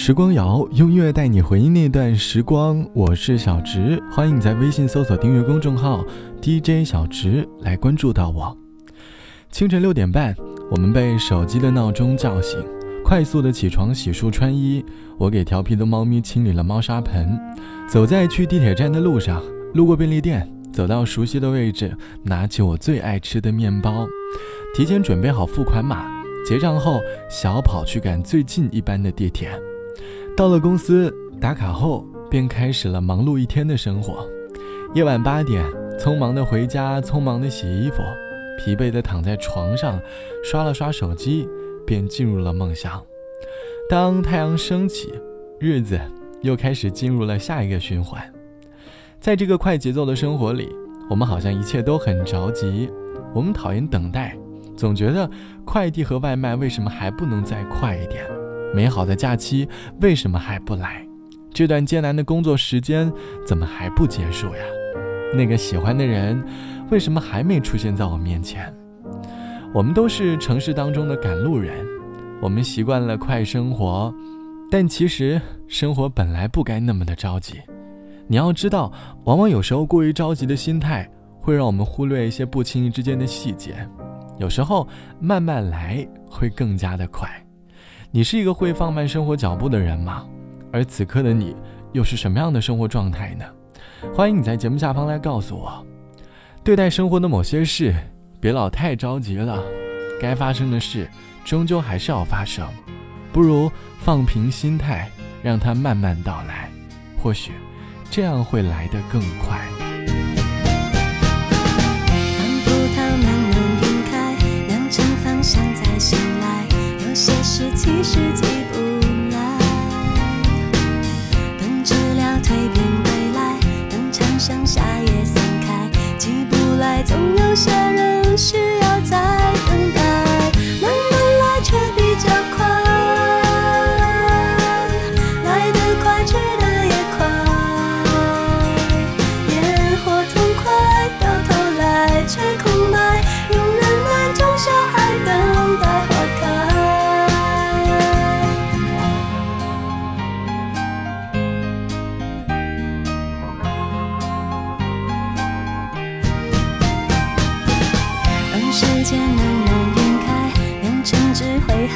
时光谣用音乐带你回忆那段时光，我是小直，欢迎你在微信搜索订阅公众号 DJ 小直来关注到我。清晨六点半，我们被手机的闹钟叫醒，快速的起床洗漱穿衣。我给调皮的猫咪清理了猫砂盆，走在去地铁站的路上，路过便利店，走到熟悉的位置，拿起我最爱吃的面包，提前准备好付款码，结账后小跑去赶最近一班的地铁。到了公司打卡后，便开始了忙碌一天的生活。夜晚八点，匆忙的回家，匆忙的洗衣服，疲惫的躺在床上，刷了刷手机，便进入了梦乡。当太阳升起，日子又开始进入了下一个循环。在这个快节奏的生活里，我们好像一切都很着急。我们讨厌等待，总觉得快递和外卖为什么还不能再快一点？美好的假期为什么还不来？这段艰难的工作时间怎么还不结束呀？那个喜欢的人为什么还没出现在我面前？我们都是城市当中的赶路人，我们习惯了快生活，但其实生活本来不该那么的着急。你要知道，往往有时候过于着急的心态会让我们忽略一些不经意之间的细节。有时候慢慢来会更加的快。你是一个会放慢生活脚步的人吗？而此刻的你又是什么样的生活状态呢？欢迎你在节目下方来告诉我。对待生活的某些事，别老太着急了，该发生的事终究还是要发生，不如放平心态，让它慢慢到来，或许这样会来得更快。世界。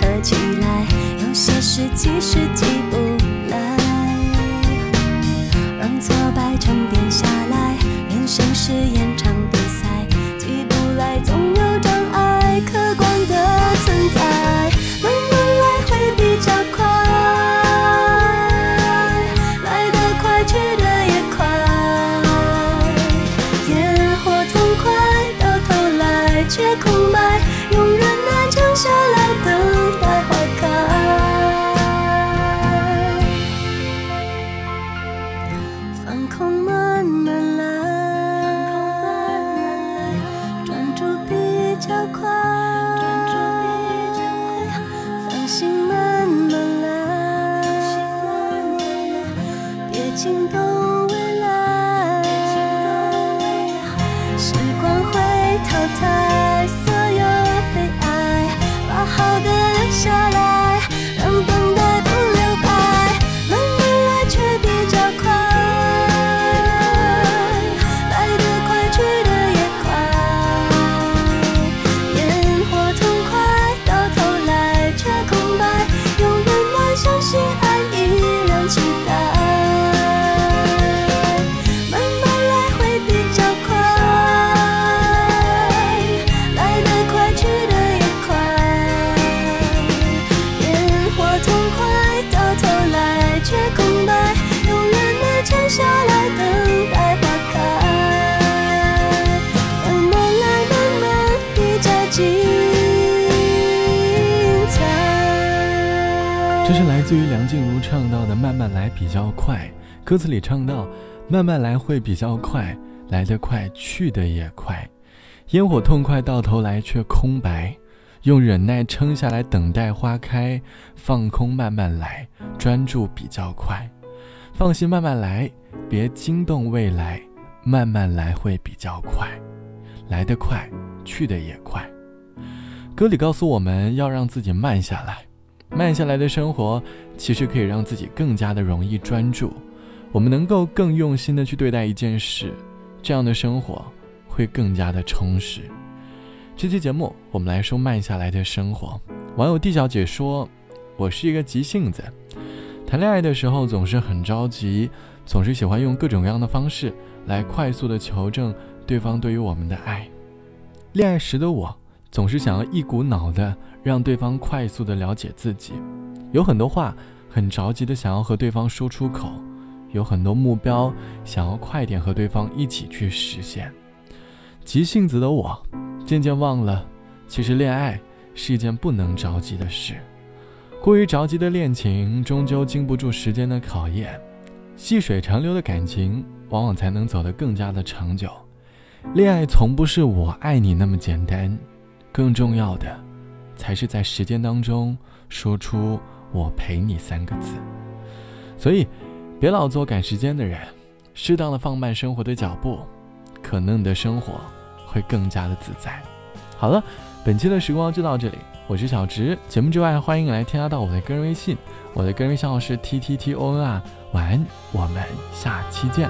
合起来，有些事其实记不来，让挫败沉淀下来，人生是演。天空慢慢来，专注比较快，放心慢慢来，别惊动未来，时光会淘汰所有悲哀，把好的留下。自于梁静茹唱到的“慢慢来比较快”，歌词里唱到“慢慢来会比较快，来得快去的也快，烟火痛快到头来却空白，用忍耐撑下来等待花开，放空慢慢来，专注比较快，放心慢慢来，别惊动未来，慢慢来会比较快，来得快去的也快。”歌里告诉我们要让自己慢下来。慢下来的生活，其实可以让自己更加的容易专注。我们能够更用心的去对待一件事，这样的生活会更加的充实。这期节目我们来说慢下来的生活。网友 D 小姐说：“我是一个急性子，谈恋爱的时候总是很着急，总是喜欢用各种各样的方式来快速的求证对方对于我们的爱。恋爱时的我总是想要一股脑的让对方快速的了解自己，有很多话很着急的想要和对方说出口。”有很多目标，想要快点和对方一起去实现。急性子的我，渐渐忘了，其实恋爱是一件不能着急的事。过于着急的恋情，终究经不住时间的考验。细水长流的感情，往往才能走得更加的长久。恋爱从不是我爱你那么简单，更重要的，才是在时间当中说出“我陪你”三个字。所以。别老做赶时间的人，适当的放慢生活的脚步，可能你的生活会更加的自在。好了，本期的时光就到这里，我是小直。节目之外，欢迎来添加到我的个人微信，我的个人微信号是 t t t o n r。晚安，我们下期见。